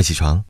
快起床。